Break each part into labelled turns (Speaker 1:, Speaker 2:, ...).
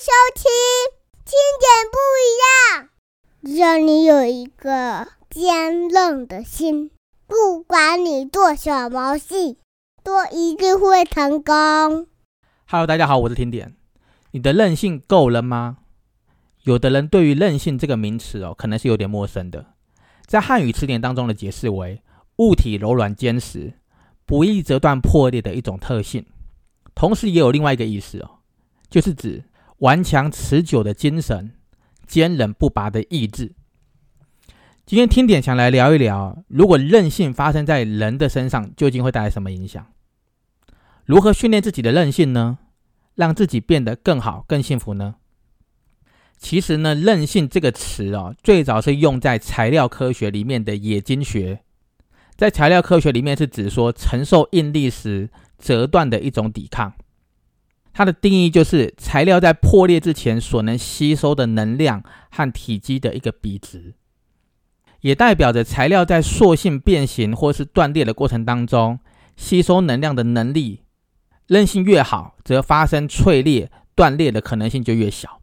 Speaker 1: 收听《听点不一样》，让你有一个坚韧的心，不管你做什么事，都一定会成功。
Speaker 2: Hello，大家好，我是听点。你的韧性够了吗？有的人对于韧性这个名词哦，可能是有点陌生的。在汉语词典当中的解释为物体柔软坚实、不易折断破裂的一种特性，同时也有另外一个意思哦，就是指顽强持久的精神、坚韧不拔的意志。今天听点想来聊一聊，如果韧性发生在人的身上，究竟会带来什么影响？如何训练自己的韧性呢？让自己变得更好、更幸福呢？其实呢，韧性这个词哦，最早是用在材料科学里面的冶金学。在材料科学里面是指说承受应力时折断的一种抵抗。它的定义就是材料在破裂之前所能吸收的能量和体积的一个比值，也代表着材料在塑性变形或是断裂的过程当中吸收能量的能力。韧性越好，则发生脆裂、断裂的可能性就越小。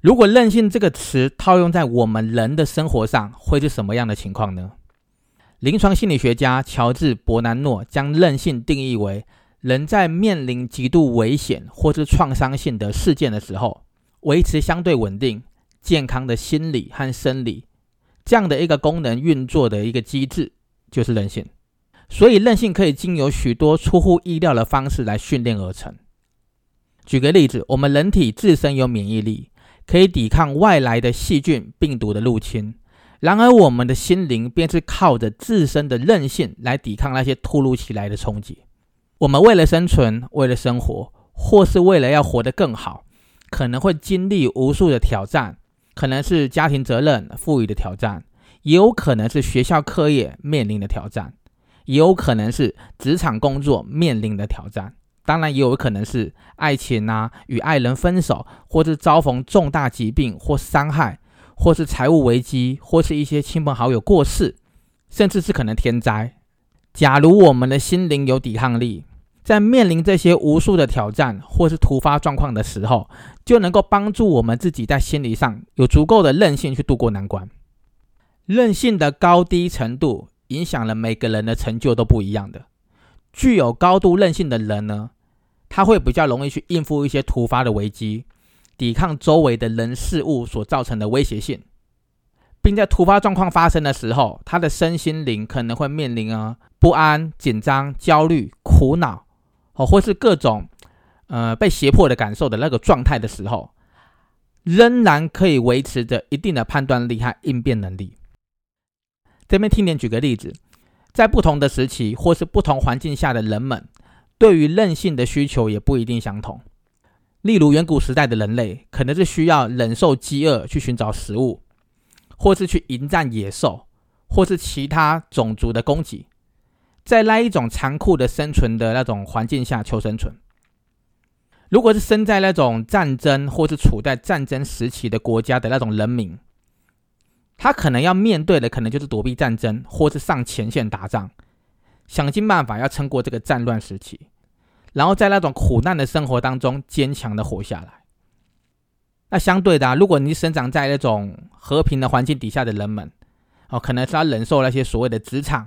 Speaker 2: 如果韧性这个词套用在我们人的生活上，会是什么样的情况呢？临床心理学家乔治·伯南诺将韧性定义为人在面临极度危险或是创伤性的事件的时候，维持相对稳定、健康的心理和生理这样的一个功能运作的一个机制，就是韧性。所以，韧性可以经由许多出乎意料的方式来训练而成。举个例子，我们人体自身有免疫力，可以抵抗外来的细菌、病毒的入侵。然而，我们的心灵便是靠着自身的韧性来抵抗那些突如其来的冲击。我们为了生存，为了生活，或是为了要活得更好，可能会经历无数的挑战，可能是家庭责任赋予的挑战，也有可能是学校课业面临的挑战。也有可能是职场工作面临的挑战，当然也有可能是爱情啊，与爱人分手，或是遭逢重大疾病或伤害，或是财务危机，或是一些亲朋好友过世，甚至是可能天灾。假如我们的心灵有抵抗力，在面临这些无数的挑战或是突发状况的时候，就能够帮助我们自己在心理上有足够的韧性去度过难关。韧性的高低程度。影响了每个人的成就都不一样的。具有高度韧性的人呢，他会比较容易去应付一些突发的危机，抵抗周围的人事物所造成的威胁性，并在突发状况发生的时候，他的身心灵可能会面临啊不安、紧张、焦虑、苦恼，哦，或是各种呃被胁迫的感受的那个状态的时候，仍然可以维持着一定的判断力和应变能力。这边听点举个例子，在不同的时期或是不同环境下的人们，对于韧性的需求也不一定相同。例如，远古时代的人类可能是需要忍受饥饿去寻找食物，或是去迎战野兽，或是其他种族的攻击，在那一种残酷的生存的那种环境下求生存。如果是生在那种战争或是处在战争时期的国家的那种人民，他可能要面对的，可能就是躲避战争，或是上前线打仗，想尽办法要撑过这个战乱时期，然后在那种苦难的生活当中坚强的活下来。那相对的、啊，如果你生长在那种和平的环境底下的人们，哦，可能是要忍受那些所谓的职场、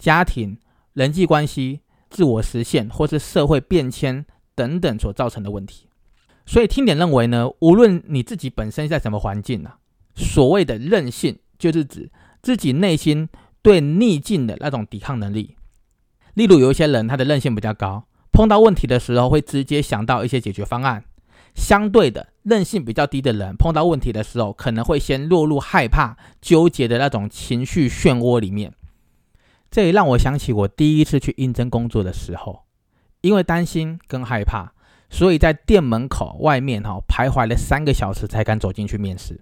Speaker 2: 家庭、人际关系、自我实现，或是社会变迁等等所造成的问题。所以，听点认为呢，无论你自己本身在什么环境呢、啊？所谓的韧性，就是指自己内心对逆境的那种抵抗能力。例如，有一些人他的韧性比较高，碰到问题的时候会直接想到一些解决方案；相对的，韧性比较低的人碰到问题的时候，可能会先落入害怕、纠结的那种情绪漩涡里面。这也让我想起我第一次去应征工作的时候，因为担心跟害怕，所以在店门口外面哈、徘徊了三个小时才敢走进去面试。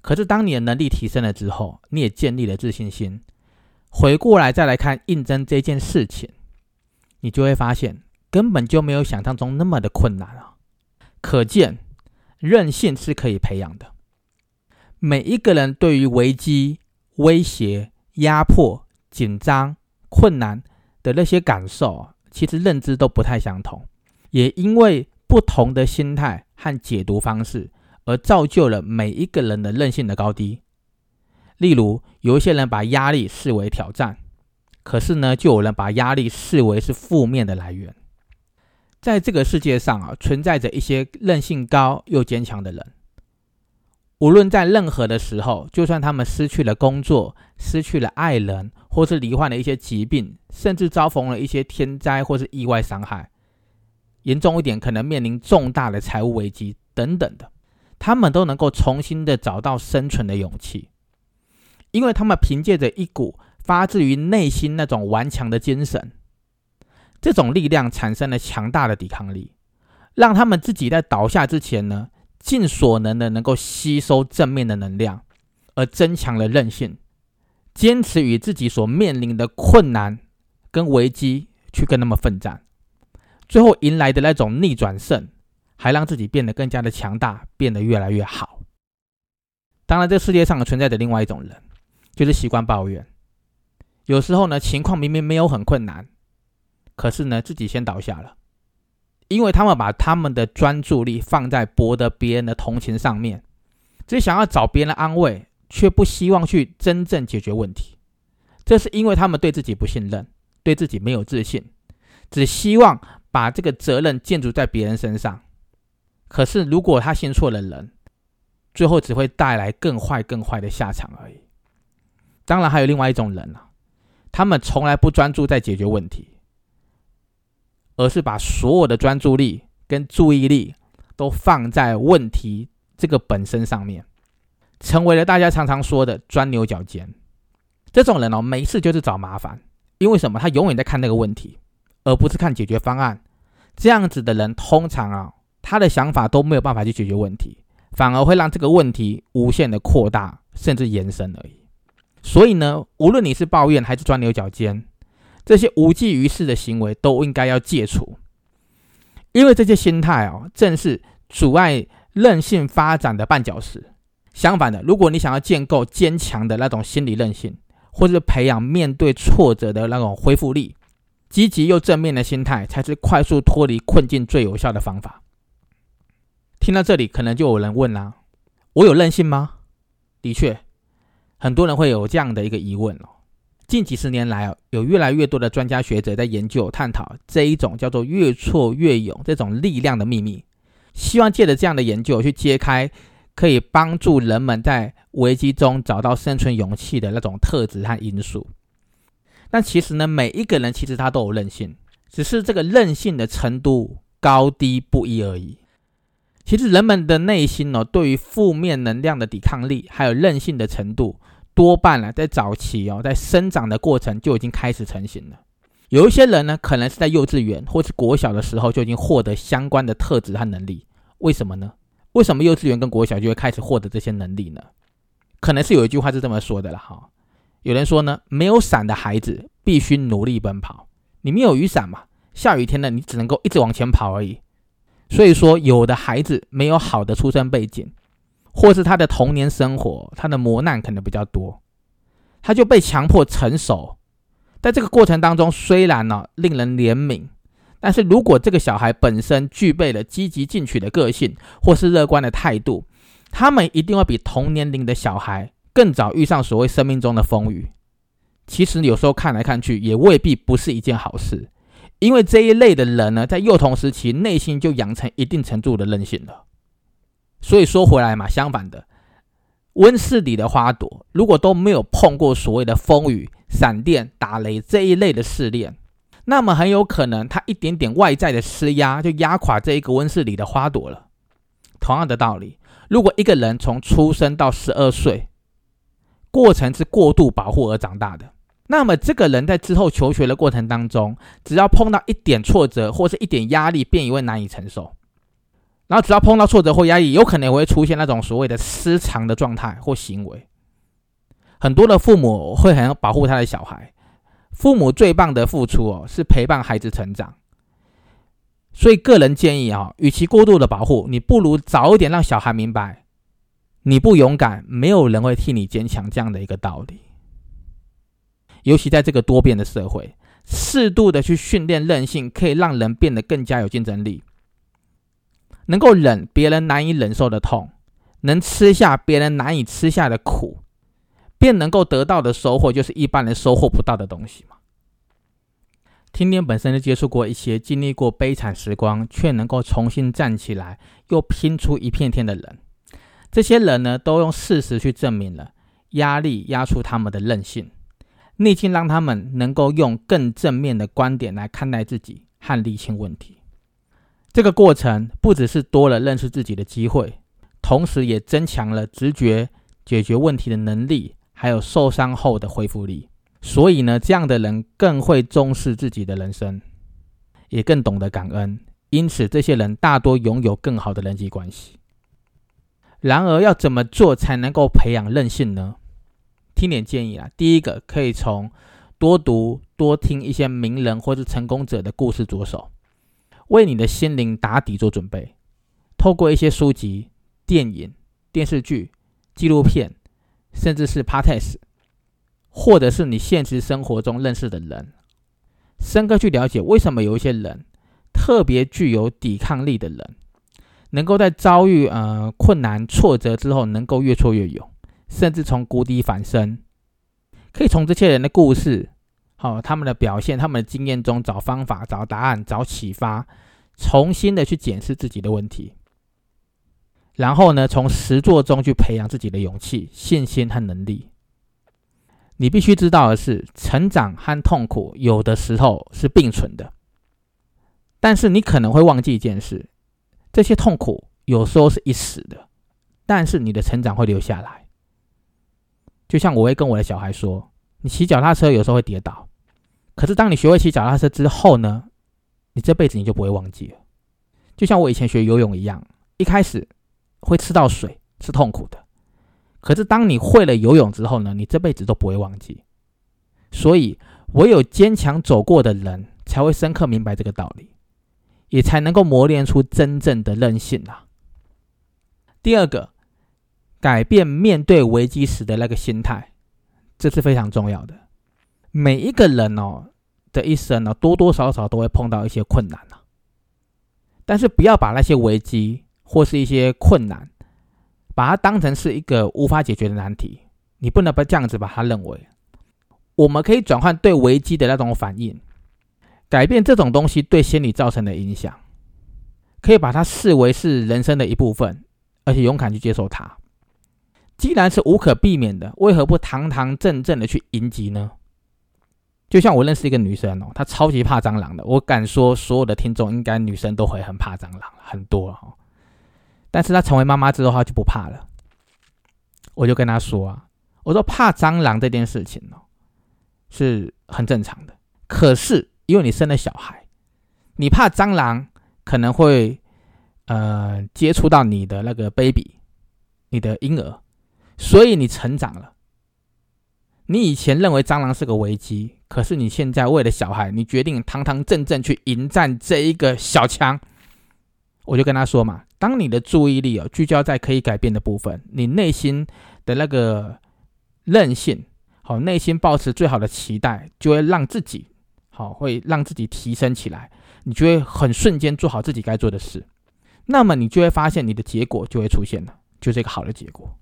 Speaker 2: 可是，当你的能力提升了之后，你也建立了自信心，回过来再来看应征这件事情，你就会发现根本就没有想象中那么的困难啊！可见，韧性是可以培养的。每一个人对于危机、威胁、压迫、紧张、困难的那些感受，其实认知都不太相同。也因为不同的心态和解读方式，而造就了每一个人的韧性的高低。例如，有一些人把压力视为挑战，可是呢，就有人把压力视为是负面的来源。在这个世界上啊，存在着一些韧性高又坚强的人。无论在任何的时候，就算他们失去了工作、失去了爱人，或是罹患了一些疾病，甚至遭逢了一些天灾或是意外伤害，严重一点可能面临重大的财务危机等等的，他们都能够重新的找到生存的勇气，因为他们凭借着一股发自于内心那种顽强的精神，这种力量产生了强大的抵抗力，让他们自己在倒下之前呢。尽所能的能够吸收正面的能量，而增强了韧性，坚持与自己所面临的困难跟危机去跟他们奋战，最后迎来的那种逆转胜，还让自己变得更加的强大，变得越来越好。当然，这个世界上存在着另外一种人，就是习惯抱怨。有时候呢，情况明明没有很困难，可是呢，自己先倒下了。因为他们把他们的专注力放在博得别人的同情上面，只想要找别人的安慰，却不希望去真正解决问题。这是因为他们对自己不信任，对自己没有自信，只希望把这个责任建筑在别人身上。可是，如果他信错了人，最后只会带来更坏、更坏的下场而已。当然，还有另外一种人啊，他们从来不专注在解决问题。而是把所有的专注力跟注意力都放在问题这个本身上面，成为了大家常常说的钻牛角尖。这种人哦，没事就是找麻烦，因为什么？他永远在看那个问题，而不是看解决方案。这样子的人，通常啊，他的想法都没有办法去解决问题，反而会让这个问题无限的扩大，甚至延伸而已。所以呢，无论你是抱怨还是钻牛角尖。这些无济于事的行为都应该要戒除，因为这些心态哦，正是阻碍韧性发展的绊脚石。相反的，如果你想要建构坚强的那种心理韧性，或是培养面对挫折的那种恢复力，积极又正面的心态，才是快速脱离困境最有效的方法。听到这里，可能就有人问啦：我有韧性吗？的确，很多人会有这样的一个疑问哦。近几十年来有越来越多的专家学者在研究探讨这一种叫做“越挫越勇”这种力量的秘密，希望借着这样的研究去揭开可以帮助人们在危机中找到生存勇气的那种特质和因素。但其实呢，每一个人其实他都有韧性，只是这个韧性的程度高低不一而已。其实人们的内心呢，对于负面能量的抵抗力还有韧性的程度。多半呢，在早期哦，在生长的过程就已经开始成型了。有一些人呢，可能是在幼稚园或是国小的时候就已经获得相关的特质和能力。为什么呢？为什么幼稚园跟国小就会开始获得这些能力呢？可能是有一句话是这么说的了哈。有人说呢，没有伞的孩子必须努力奔跑。你没有雨伞嘛？下雨天呢，你只能够一直往前跑而已。所以说，有的孩子没有好的出生背景。或是他的童年生活，他的磨难可能比较多，他就被强迫成熟。在这个过程当中，虽然呢令人怜悯，但是如果这个小孩本身具备了积极进取的个性，或是乐观的态度，他们一定会比同年龄的小孩更早遇上所谓生命中的风雨。其实有时候看来看去，也未必不是一件好事，因为这一类的人呢，在幼童时期内心就养成一定程度的韧性了。所以说回来嘛，相反的，温室里的花朵如果都没有碰过所谓的风雨、闪电、打雷这一类的试炼，那么很有可能它一点点外在的施压就压垮这一个温室里的花朵了。同样的道理，如果一个人从出生到十二岁，过程是过度保护而长大的，那么这个人在之后求学的过程当中，只要碰到一点挫折或是一点压力，便也会难以承受。然后只要碰到挫折或压抑，有可能也会出现那种所谓的失常的状态或行为。很多的父母会很保护他的小孩，父母最棒的付出哦，是陪伴孩子成长。所以个人建议啊，与其过度的保护，你不如早一点让小孩明白，你不勇敢，没有人会替你坚强这样的一个道理。尤其在这个多变的社会，适度的去训练韧性，可以让人变得更加有竞争力。能够忍别人难以忍受的痛，能吃下别人难以吃下的苦，便能够得到的收获就是一般人收获不到的东西嘛。天天本身就接触过一些经历过悲惨时光，却能够重新站起来，又拼出一片天的人。这些人呢，都用事实去证明了压力压出他们的韧性，逆境让他们能够用更正面的观点来看待自己和理清问题。这个过程不只是多了认识自己的机会，同时也增强了直觉解决问题的能力，还有受伤后的恢复力。所以呢，这样的人更会重视自己的人生，也更懂得感恩。因此，这些人大多拥有更好的人际关系。然而，要怎么做才能够培养韧性呢？听点建议啊。第一个，可以从多读、多听一些名人或是成功者的故事着手。为你的心灵打底做准备，透过一些书籍、电影、电视剧、纪录片，甚至是 podcast，或者是你现实生活中认识的人，深刻去了解为什么有一些人特别具有抵抗力的人，能够在遭遇呃困难挫折之后，能够越挫越勇，甚至从谷底反身。可以从这些人的故事。好，他们的表现，他们的经验中找方法、找答案、找启发，重新的去检视自己的问题，然后呢，从实作中去培养自己的勇气、信心和能力。你必须知道的是，成长和痛苦有的时候是并存的，但是你可能会忘记一件事：这些痛苦有时候是一时的，但是你的成长会留下来。就像我会跟我的小孩说：“你骑脚踏车有时候会跌倒。”可是，当你学会骑脚踏车之后呢，你这辈子你就不会忘记了。就像我以前学游泳一样，一开始会吃到水是痛苦的，可是当你会了游泳之后呢，你这辈子都不会忘记。所以，唯有坚强走过的人，才会深刻明白这个道理，也才能够磨练出真正的韧性啊。第二个，改变面对危机时的那个心态，这是非常重要的。每一个人哦。的一生呢，多多少少都会碰到一些困难呐。但是不要把那些危机或是一些困难，把它当成是一个无法解决的难题。你不能不这样子把它认为。我们可以转换对危机的那种反应，改变这种东西对心理造成的影响，可以把它视为是人生的一部分，而且勇敢去接受它。既然是无可避免的，为何不堂堂正正的去迎击呢？就像我认识一个女生哦，她超级怕蟑螂的。我敢说，所有的听众应该女生都会很怕蟑螂，很多哦。但是她成为妈妈之后，她就不怕了。我就跟她说啊，我说怕蟑螂这件事情哦，是很正常的。可是因为你生了小孩，你怕蟑螂可能会呃接触到你的那个 baby，你的婴儿，所以你成长了。你以前认为蟑螂是个危机。可是你现在为了小孩，你决定堂堂正正去迎战这一个小强。我就跟他说嘛，当你的注意力哦聚焦在可以改变的部分，你内心的那个韧性，好，内心保持最好的期待，就会让自己好，会让自己提升起来。你就会很瞬间做好自己该做的事，那么你就会发现你的结果就会出现了，就是一个好的结果。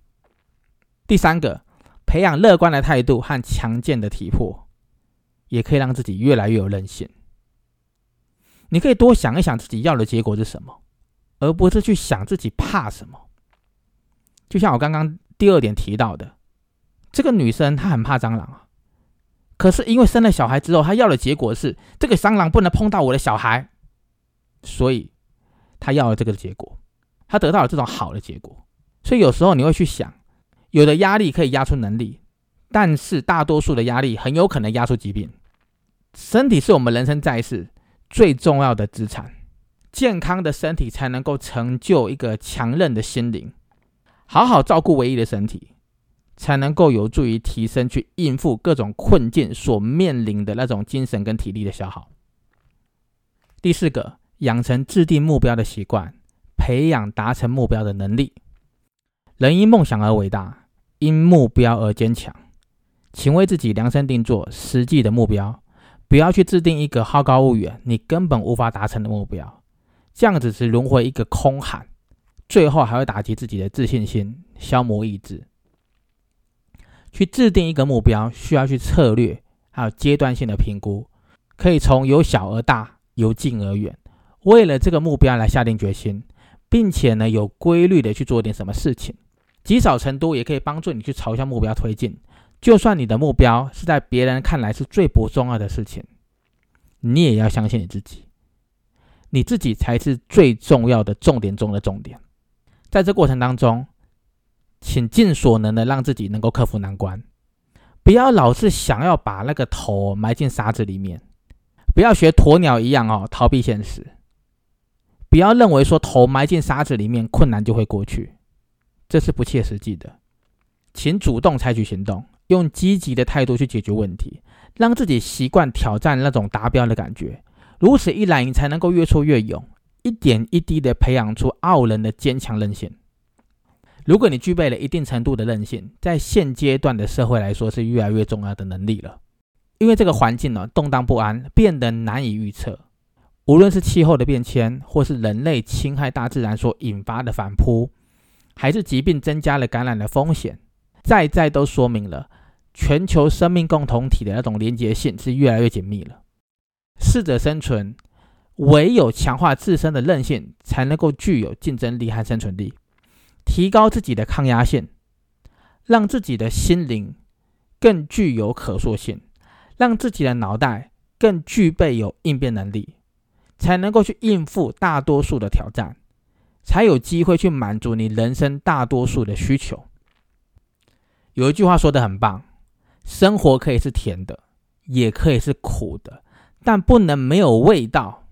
Speaker 2: 第三个，培养乐观的态度和强健的体魄。也可以让自己越来越有韧性。你可以多想一想自己要的结果是什么，而不是去想自己怕什么。就像我刚刚第二点提到的，这个女生她很怕蟑螂啊，可是因为生了小孩之后，她要的结果是这个蟑螂不能碰到我的小孩，所以她要了这个结果，她得到了这种好的结果。所以有时候你会去想，有的压力可以压出能力。但是大多数的压力很有可能压出疾病。身体是我们人生在世最重要的资产，健康的身体才能够成就一个强韧的心灵。好好照顾唯一的身体，才能够有助于提升去应付各种困境所面临的那种精神跟体力的消耗。第四个，养成制定目标的习惯，培养达成目标的能力。人因梦想而伟大，因目标而坚强。请为自己量身定做实际的目标，不要去制定一个好高骛远、你根本无法达成的目标。这样子只轮回一个空喊，最后还会打击自己的自信心，消磨意志。去制定一个目标，需要去策略，还有阶段性的评估，可以从由小而大，由近而远。为了这个目标来下定决心，并且呢有规律的去做点什么事情，积少成多，也可以帮助你去朝向目标推进。就算你的目标是在别人看来是最不重要的事情，你也要相信你自己，你自己才是最重要的重点中的重点。在这过程当中。请尽所能的让自己能够克服难关，不要老是想要把那个头埋进沙子里面，不要学鸵鸟一样哦逃避现实，不要认为说头埋进沙子里面困难就会过去，这是不切实际的。请主动采取行动，用积极的态度去解决问题，让自己习惯挑战那种达标的感觉。如此一来，你才能够越挫越勇，一点一滴的培养出傲人的坚强韧性。如果你具备了一定程度的韧性，在现阶段的社会来说是越来越重要的能力了。因为这个环境呢动荡不安，变得难以预测。无论是气候的变迁，或是人类侵害大自然所引发的反扑，还是疾病增加了感染的风险，再再都说明了全球生命共同体的那种连结性是越来越紧密了。适者生存，唯有强化自身的韧性，才能够具有竞争力和生存力。提高自己的抗压性，让自己的心灵更具有可塑性，让自己的脑袋更具备有应变能力，才能够去应付大多数的挑战，才有机会去满足你人生大多数的需求。有一句话说的很棒：生活可以是甜的，也可以是苦的，但不能没有味道。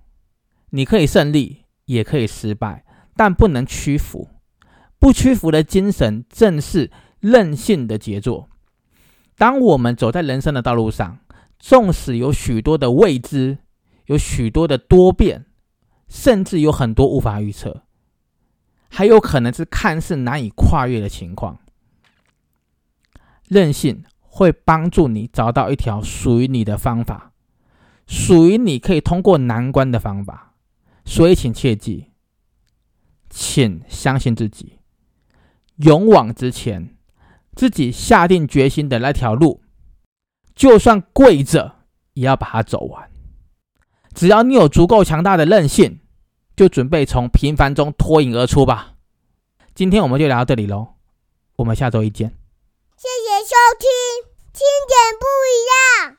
Speaker 2: 你可以胜利，也可以失败，但不能屈服。不屈服的精神，正是任性的杰作。当我们走在人生的道路上，纵使有许多的未知，有许多的多变，甚至有很多无法预测，还有可能是看似难以跨越的情况，任性会帮助你找到一条属于你的方法，属于你可以通过难关的方法。所以，请切记，请相信自己。勇往直前，自己下定决心的那条路，就算跪着也要把它走完。只要你有足够强大的韧性，就准备从平凡中脱颖而出吧。今天我们就聊到这里喽，我们下周一见。
Speaker 1: 谢谢收听，听点不一样。